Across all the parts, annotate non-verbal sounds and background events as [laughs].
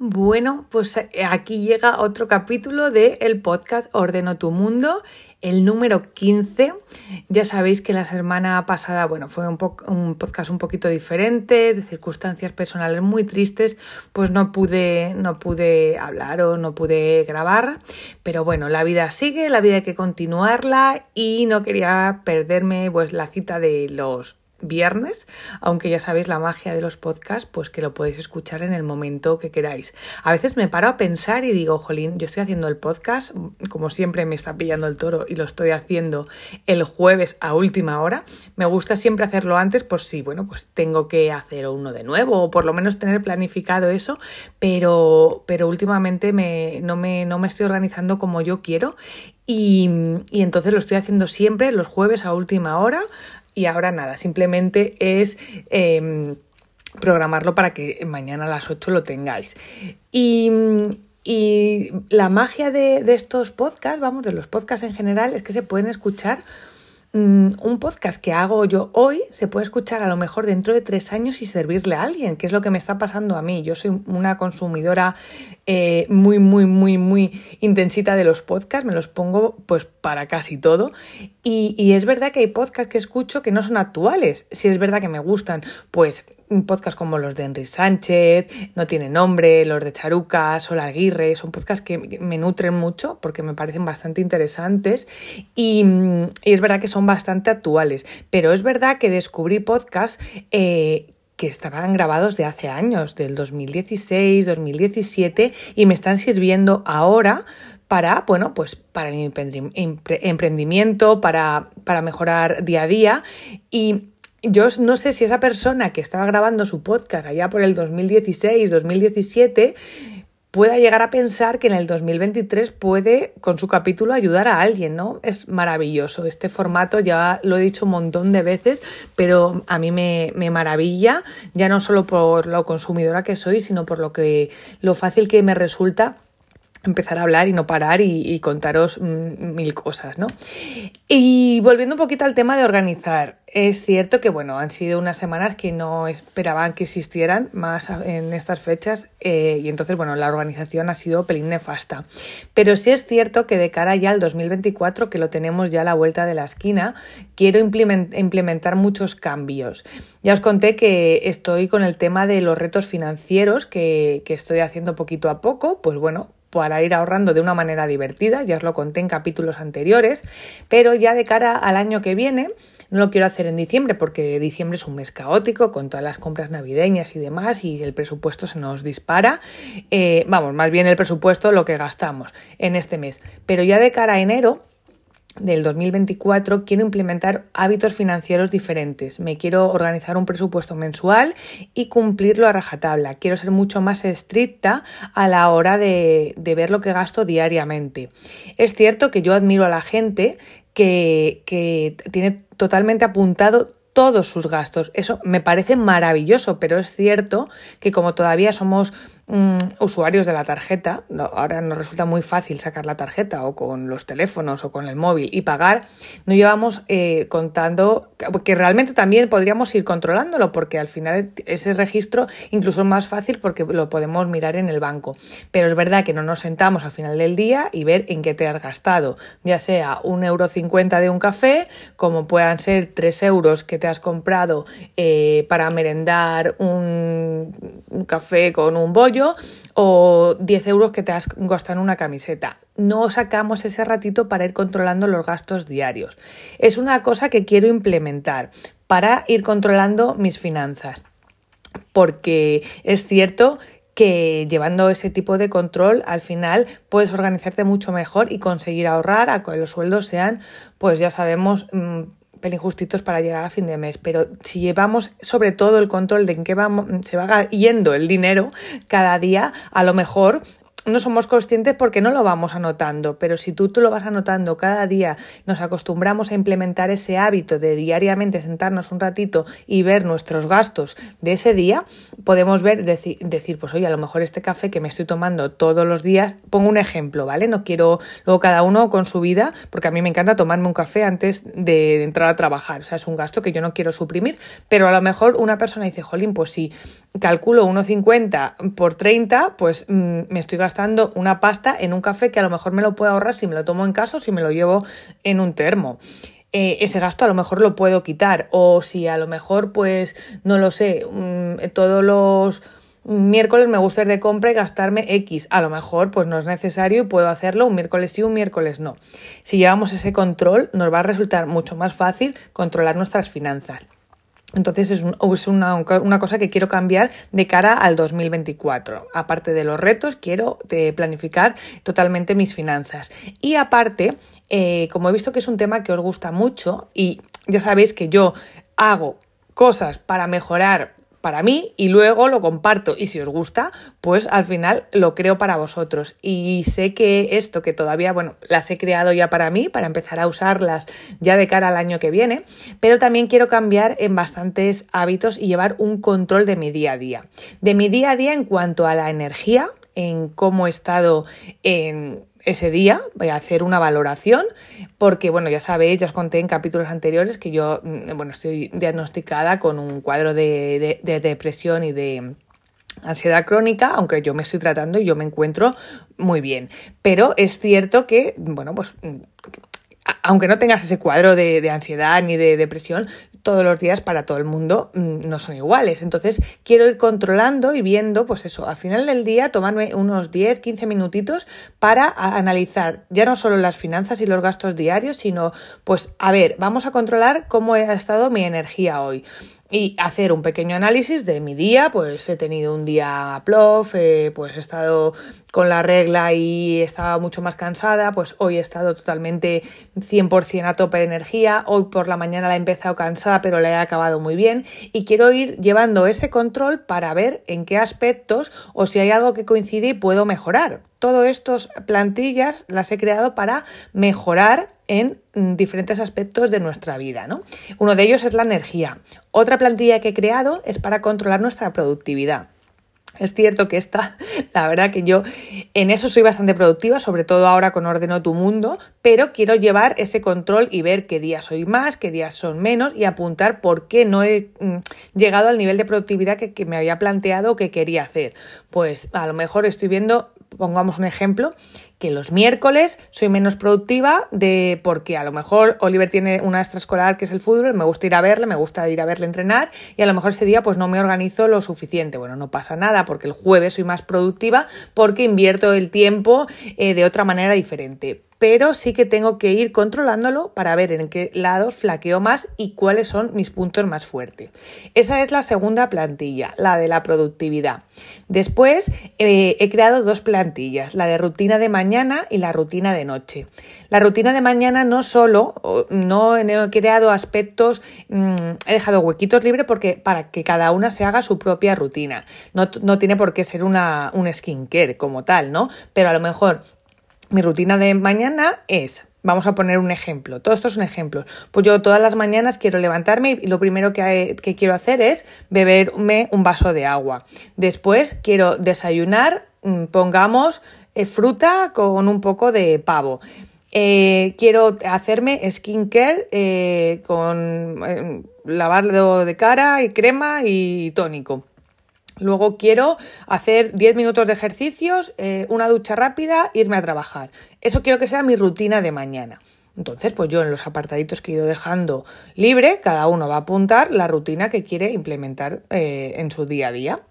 Bueno, pues eh, aquí llega otro capítulo del el podcast Ordeno tu Mundo, el número 15. Ya sabéis que la semana pasada, bueno, fue un, un, podcast un poquito diferente, de circunstancias personales muy tristes, pues no pude, no pude hablar o no pude grabar. Pero bueno, la vida sigue, la vida hay que continuarla y no quería perderme pues la cita de los viernes, aunque ya sabéis la magia de los podcasts, pues que lo podéis escuchar en el momento que queráis. A veces me paro a pensar y digo, jolín, yo estoy haciendo el podcast, como siempre me está pillando el toro y lo estoy haciendo el jueves a última hora. Me gusta siempre hacerlo antes por si, bueno, pues tengo que hacer uno de nuevo o por lo menos tener planificado eso, pero, pero últimamente me, no, me, no me estoy organizando como yo quiero y, y, entonces lo estoy haciendo siempre los jueves a última hora, y ahora nada, simplemente es em, programarlo para que mañana a las 8 lo tengáis. Y, la magia de, de estos podcasts, vamos, de los podcasts en general, es que se pueden escuchar Mm, un podcast que hago yo hoy se puede escuchar a lo mejor dentro de tres años y servirle a alguien, que es lo que me está pasando a mí. Yo soy una consumidora eh, muy, muy, muy, muy intensita de los podcasts, me los pongo pues para casi todo. Y, es verdad que hay podcasts que escucho que no son actuales. Si es verdad que me gustan, pues podcast como los de Henry Sánchez, No tiene nombre, los de Charuca, Sol Aguirre, son podcasts que me nutren mucho porque me parecen bastante interesantes y, es verdad que son bastante actuales, pero es verdad que descubrí podcasts eh, que estaban grabados de hace años, del 2016, 2017, y me están sirviendo ahora para, bueno, pues para mi emprendimiento, para, para mejorar día a día. Y yo no sé si esa persona que estaba grabando su podcast allá por el 2016, 2017, pueda llegar a pensar que en el 2023 puede, con su capítulo, ayudar a alguien, ¿no? Es maravilloso. Este formato ya lo he dicho un montón de veces, pero a mí me, me maravilla, ya no solo por lo consumidora que soy, sino por lo que lo fácil que me resulta empezar a hablar y no parar y, contaros mm, mil cosas, ¿no? Y volviendo un poquito al tema de organizar, es cierto que, bueno, han sido unas semanas que no esperaban que existieran más en estas fechas eh, y entonces, bueno, la organización ha sido pelín nefasta. Pero sí es cierto que de cara ya al 2024, que lo tenemos ya a la vuelta de la esquina, quiero implementar muchos cambios. Ya os conté que estoy con el tema de los retos financieros que, que estoy haciendo poquito a poco, pues bueno, para ir ahorrando de una manera divertida, ya os lo conté en capítulos anteriores, pero ya de cara al año que viene, no lo quiero hacer en diciembre porque diciembre es un mes caótico con todas las compras navideñas y demás y el presupuesto se nos dispara. Eh, vamos, más bien el presupuesto lo que gastamos en este mes. Pero ya de cara a enero del 2024 quiero implementar hábitos financieros diferentes. Me quiero organizar un presupuesto mensual y cumplirlo a rajatabla. Quiero ser mucho más estricta a la hora de, ver lo que gasto diariamente. Es cierto que yo admiro a la gente que, tiene totalmente apuntado todos sus gastos. Eso me parece maravilloso, pero es cierto que como todavía somos Mm, usuarios de la tarjeta, ahora nos resulta muy fácil sacar la tarjeta o con los teléfonos o con el móvil y pagar, no llevamos eh, contando, que realmente también podríamos ir controlándolo porque al final ese registro incluso es más fácil porque lo podemos mirar en el banco. Pero es verdad que no nos sentamos al final del día y ver en qué te has gastado, ya sea un euro cincuenta de un café, como puedan ser tres euros que te has comprado eh, para merendar un, café con un bollo, o 10 euros que te has gastado en una camiseta. No sacamos ese ratito para ir controlando los gastos diarios. Es una cosa que quiero implementar para ir controlando mis finanzas. Porque es cierto que llevando ese tipo de control al final puedes organizarte mucho mejor y conseguir ahorrar a que los sueldos sean, pues ya sabemos, mm, justitos para llegar a fin de mes, pero si llevamos sobre todo el control de en qué vamos, se va yendo el dinero cada día, a lo mejor no somos conscientes porque no lo vamos anotando, pero si tú, tú lo vas anotando cada día, nos acostumbramos a implementar ese hábito de diariamente sentarnos un ratito y ver nuestros gastos de ese día, podemos ver, decir, decir, pues oye, a lo mejor este café que me estoy tomando todos los días, pongo un ejemplo, ¿vale? No quiero luego cada uno con su vida, porque a mí me encanta tomarme un café antes de entrar a trabajar, o sea, es un gasto que yo no quiero suprimir, pero a lo mejor una persona dice, jolín, pues si calculo 1,50 por 30, pues mm, me estoy gastando una pasta en un café que a lo mejor me lo puedo ahorrar si me lo tomo en casa o si me lo llevo en un termo. Eh, ese gasto a lo mejor lo puedo quitar o si a lo mejor pues no lo sé, mm, todos los miércoles me gusta ir de compra y gastarme X. A lo mejor pues no es necesario y puedo hacerlo un miércoles sí, un miércoles no. Si llevamos ese control nos va a resultar mucho más fácil controlar nuestras finanzas. Entonces es, una, cosa que quiero cambiar de cara al 2024. Aparte de los retos, quiero eh, planificar totalmente mis finanzas. Y aparte, eh, como he visto que es un tema que os gusta mucho y ya sabéis que yo hago cosas para mejorar para mí y luego lo comparto y si os gusta, pues al final lo creo para vosotros. Y sé que esto que todavía, bueno, las he creado ya para mí, para empezar a usarlas ya de cara al año que viene, pero también quiero cambiar en bastantes hábitos y llevar un control de mi día a día. De mi día a día en cuanto a la energía, en cómo he estado en ese día, voy a hacer una valoración, porque bueno, ya sabéis, ya os conté en capítulos anteriores que yo, mm, bueno, estoy diagnosticada con un cuadro de, depresión y de ansiedad crónica, aunque yo me estoy tratando y yo me encuentro muy bien. Pero es cierto que, bueno, pues aunque no tengas ese cuadro de, ansiedad ni de depresión, todos los días para todo el mundo mm, no son iguales. Entonces quiero ir controlando y viendo, pues eso, al final del día tomarme unos 10, 15 minutitos para analizar ya no solo las finanzas y los gastos diarios, sino pues a ver, vamos a controlar cómo ha estado mi energía hoy y hacer un pequeño análisis de mi día, pues he tenido un día plof, eh, pues he estado con la regla y estaba mucho más cansada, pues hoy he estado totalmente 100% a tope de energía, hoy por la mañana la he empezado cansada pero la he acabado muy bien y quiero ir llevando ese control para ver en qué aspectos o si hay algo que coincide y puedo mejorar. Todas estas plantillas las he creado para mejorar en mm, diferentes aspectos de nuestra vida. ¿no? Uno de ellos es la energía. Otra plantilla que he creado es para controlar nuestra productividad. Es cierto que esta, [laughs] la verdad que yo en eso soy bastante productiva, sobre todo ahora con Ordeno tu Mundo, pero quiero llevar ese control y ver qué días soy más, qué días son menos y apuntar por qué no he mm, llegado al nivel de productividad que, que me había planteado que quería hacer. Pues a lo mejor estoy viendo pongamos un ejemplo, que los miércoles soy menos productiva de porque a lo mejor Oliver tiene una extraescolar que es el fútbol, me gusta ir a verle, me gusta ir a verle entrenar y a lo mejor ese día pues no me organizo lo suficiente. Bueno, no pasa nada porque el jueves soy más productiva porque invierto el tiempo eh, de otra manera diferente pero sí que tengo que ir controlándolo para ver en qué lados flaqueo más y cuáles son mis puntos más fuertes. Esa es la segunda plantilla, la de la productividad. Después eh, he creado dos plantillas, la de rutina de mañana y la rutina de noche. La rutina de mañana no solo, no he creado aspectos, mm, he dejado huequitos libres porque para que cada una se haga su propia rutina. No, no tiene por qué ser una, un skincare como tal, ¿no? Pero a lo mejor mi rutina de mañana es, vamos a poner un ejemplo, todo esto es un ejemplo. Pues yo todas las mañanas quiero levantarme y lo primero que, quiero hacer es beberme un vaso de agua. Después quiero desayunar, mm, pongamos eh, fruta con un poco de pavo. Eh, quiero hacerme skincare eh, con lavado de cara y crema y tónico. Luego quiero hacer 10 minutos de ejercicios, una ducha rápida, irme a trabajar. Eso quiero que sea mi rutina de mañana. Entonces, pues yo en los apartaditos que he ido dejando libre, cada uno va a apuntar la rutina que quiere implementar en su día a día.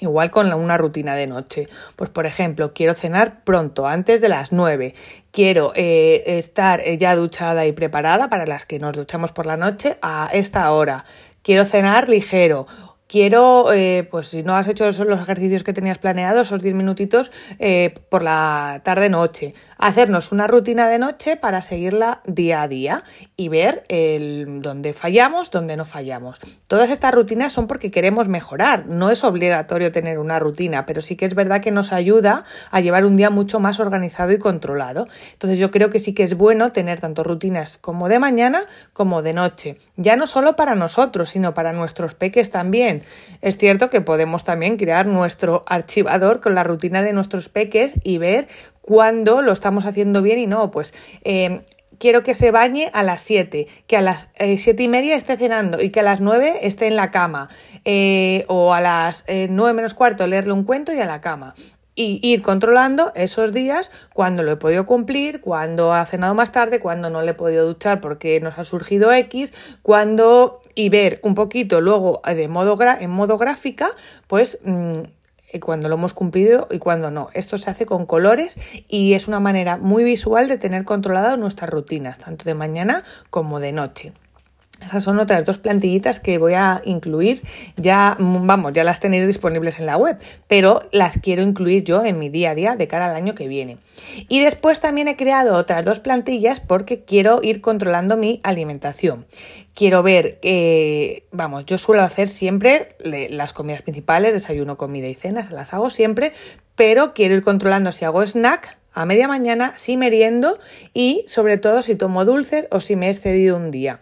Igual con una rutina de noche. Pues por ejemplo, quiero cenar pronto, antes de las 9. Quiero eh, estar ya duchada y preparada para las que nos duchamos por la noche a esta hora. Quiero cenar ligero quiero, eh, pues si no has hecho los ejercicios que tenías planeados, esos 10 minutitos eh, por la tarde-noche, hacernos una rutina de noche para seguirla día a día y ver el, dónde fallamos, dónde no fallamos. Todas estas rutinas son porque queremos mejorar, no es obligatorio tener una rutina, pero sí que es verdad que nos ayuda a llevar un día mucho más organizado y controlado. Entonces yo creo que sí que es bueno tener tanto rutinas como de mañana como de noche, ya no solo para nosotros, sino para nuestros peques también. Es cierto que podemos también crear nuestro archivador con la rutina de nuestros peques y ver cuándo lo estamos haciendo bien y no. Pues eh, quiero que se bañe a las 7, que a las eh, siete y media esté cenando y que a las 9 esté en la cama. Eh, o a las 9 menos cuarto leerle un cuento y a la cama y ir controlando esos días cuando lo he podido cumplir, cuando ha cenado más tarde, cuando no le he podido duchar porque nos ha surgido X, cuando y ver un poquito luego de modo en modo gráfica, pues mm, cuando lo hemos cumplido y cuando no. Esto se hace con colores y es una manera muy visual de tener controlado nuestras rutinas, tanto de mañana como de noche. Esas son otras dos plantillitas que voy a incluir. Ya, vamos, ya las tenéis disponibles en la web, pero las quiero incluir yo en mi día a día de cara al año que viene. Y después también he creado otras dos plantillas porque quiero ir controlando mi alimentación. Quiero ver, que, vamos, yo suelo hacer siempre las comidas principales, desayuno, comida y cena, se las hago siempre, pero quiero ir controlando si hago snack a media mañana, si meriendo y sobre todo si tomo dulces o si me he excedido un día.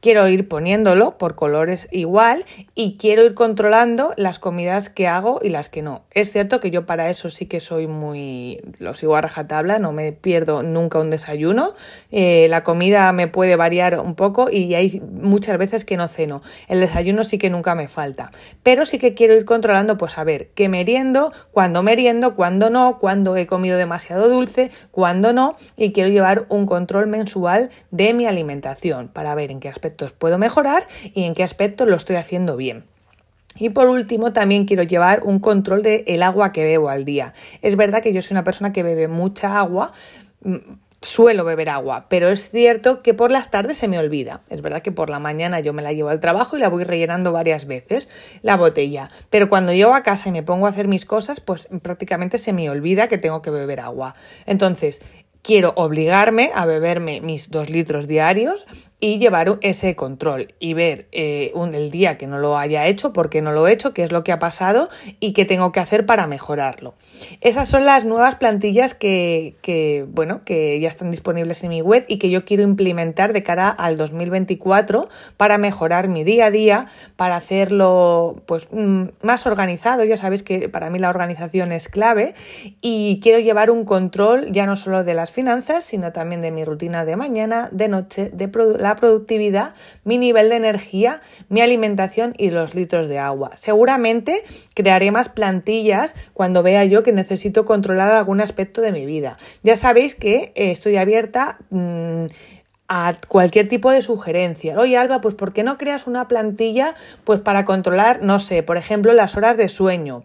Quiero ir poniéndolo por colores igual y quiero ir controlando las comidas que hago y las que no. Es cierto que yo para eso sí que soy muy... lo sigo a rajatabla, no me pierdo nunca un desayuno. Eh, la comida me puede variar un poco y hay muchas veces que no ceno. El desayuno sí que nunca me falta. Pero sí que quiero ir controlando, pues a ver, qué meriendo, cuándo meriendo, cuándo no, cuándo he comido demasiado dulce, cuándo no. Y quiero llevar un control mensual de mi alimentación para ver en qué aspecto puedo mejorar y en qué aspectos lo estoy haciendo bien. Y por último, también quiero llevar un control del el agua que bebo al día. Es verdad que yo soy una persona que bebe mucha agua, mm, suelo beber agua, pero es cierto que por las tardes se me olvida. Es verdad que por la mañana yo me la llevo al trabajo y la voy rellenando varias veces, la botella. Pero cuando llego a casa y me pongo a hacer mis cosas, pues prácticamente se me olvida que tengo que beber agua. Entonces, quiero obligarme a beberme mis dos litros diarios y llevar ese control y ver eh, un, el día que no lo haya hecho, por qué no lo he hecho, qué es lo que ha pasado y qué tengo que hacer para mejorarlo. Esas son las nuevas plantillas que, bueno, que ya están disponibles en mi web y que yo quiero implementar de cara al 2024 para mejorar mi día a día, para hacerlo pues, mm, más organizado. Ya sabéis que para mí la organización es clave y quiero llevar un control ya no solo de las finanzas, sino también de mi rutina de mañana, de noche, de la productividad, mi nivel de energía, mi alimentación y los litros de agua. Seguramente crearé más plantillas cuando vea yo que necesito controlar algún aspecto de mi vida. Ya sabéis que eh, estoy abierta... Mm, a cualquier tipo de sugerencia. Oye, Alba, pues ¿por qué no creas una plantilla pues para controlar, no sé, por ejemplo, las horas de sueño?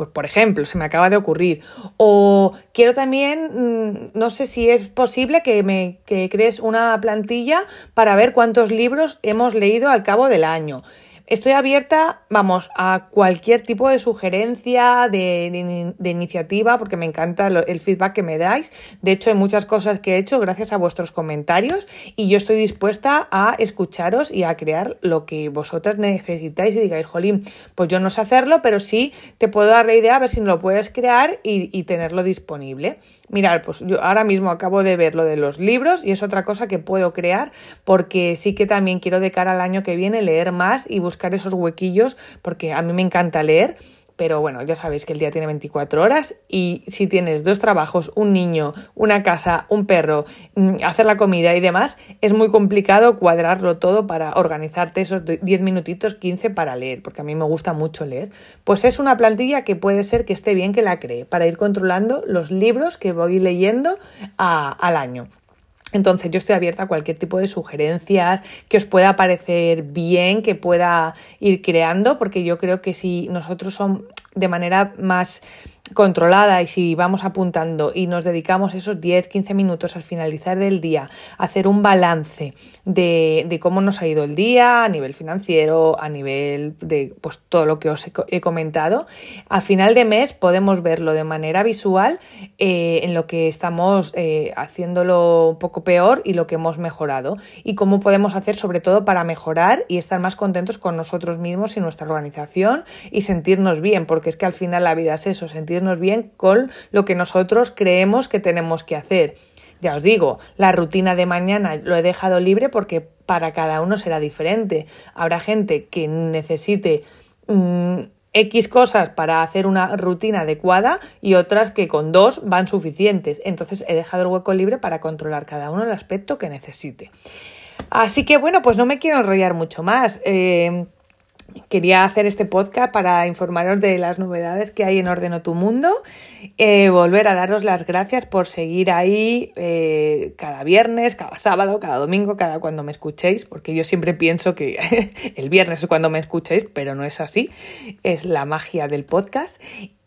Pues por ejemplo, se me acaba de ocurrir. O quiero también, mm, no sé si es posible que me que crees una plantilla para ver cuántos libros hemos leído al cabo del año. Estoy abierta, vamos, a cualquier tipo de sugerencia, de, iniciativa, porque me encanta el feedback que me dais. De hecho, hay muchas cosas que he hecho gracias a vuestros comentarios y yo estoy dispuesta a escucharos y a crear lo que vosotras necesitáis y digáis, jolín, pues yo no sé hacerlo, pero sí te puedo dar la idea a ver si lo puedes crear y, tenerlo disponible. Mirad, pues yo ahora mismo acabo de ver lo de los libros y es otra cosa que puedo crear porque sí que también quiero de cara al año que viene leer más y buscar esos huequillos porque a mí me encanta leer. Pero bueno, ya sabéis que el día tiene 24 horas y si tienes dos trabajos, un niño, una casa, un perro, mm, hacer la comida y demás, es muy complicado cuadrarlo todo para organizarte esos 10 minutitos, 15 para leer, porque a mí me gusta mucho leer. Pues es una plantilla que puede ser que esté bien que la cree para ir controlando los libros que voy leyendo al año. Entonces yo estoy abierta a cualquier tipo de sugerencias que os pueda parecer bien, que pueda ir creando, porque yo creo que si nosotros son de manera más controlada y si vamos apuntando y nos dedicamos esos 10, 15 minutos al finalizar del día a hacer un balance de, de, cómo nos ha ido el día a nivel financiero, a nivel de pues, todo lo que os he, comentado, a final de mes podemos verlo de manera visual eh, en lo que estamos eh, haciéndolo un poco peor y lo que hemos mejorado y cómo podemos hacer sobre todo para mejorar y estar más contentos con nosotros mismos y nuestra organización y sentirnos bien, porque es que al final la vida es eso, sentir bien con lo que nosotros creemos que tenemos que hacer. Ya os digo, la rutina de mañana lo he dejado libre porque para cada uno será diferente. Habrá gente que necesite mm, X cosas para hacer una rutina adecuada y otras que con dos van suficientes. Entonces he dejado el hueco libre para controlar cada uno el aspecto que necesite. Así que bueno, pues no me quiero enrollar mucho más. Eh, Quería hacer este podcast para informaros de las novedades que hay en Ordeno tu Mundo, eh, volver a daros las gracias por seguir ahí eh, cada viernes, cada sábado, cada domingo, cada cuando me escuchéis, porque yo siempre pienso que [laughs] el viernes es cuando me escuchéis, pero no es así, es la magia del podcast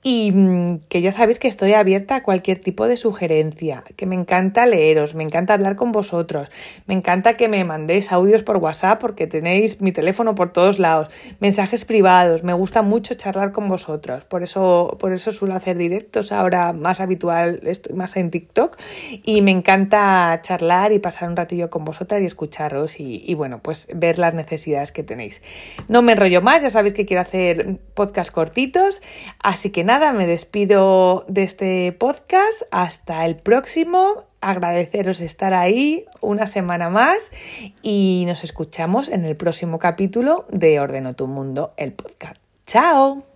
y mm, que ya sabéis que estoy abierta a cualquier tipo de sugerencia, que me encanta leeros, me encanta hablar con vosotros, me encanta que me mandéis audios por WhatsApp porque tenéis mi teléfono por todos lados, mensajes privados, me gusta mucho charlar con vosotros, por eso, por eso suelo hacer directos ahora más habitual, estoy más en TikTok y me encanta charlar y pasar un ratillo con vosotras y escucharos y, bueno, pues ver las necesidades que tenéis. No me enrollo más, ya sabéis que quiero hacer podcast cortitos, así que nada nada, me despido de este podcast. Hasta el próximo. Agradeceros estar ahí una semana más y nos escuchamos en el próximo capítulo de Ordeno tu Mundo, el podcast. ¡Chao!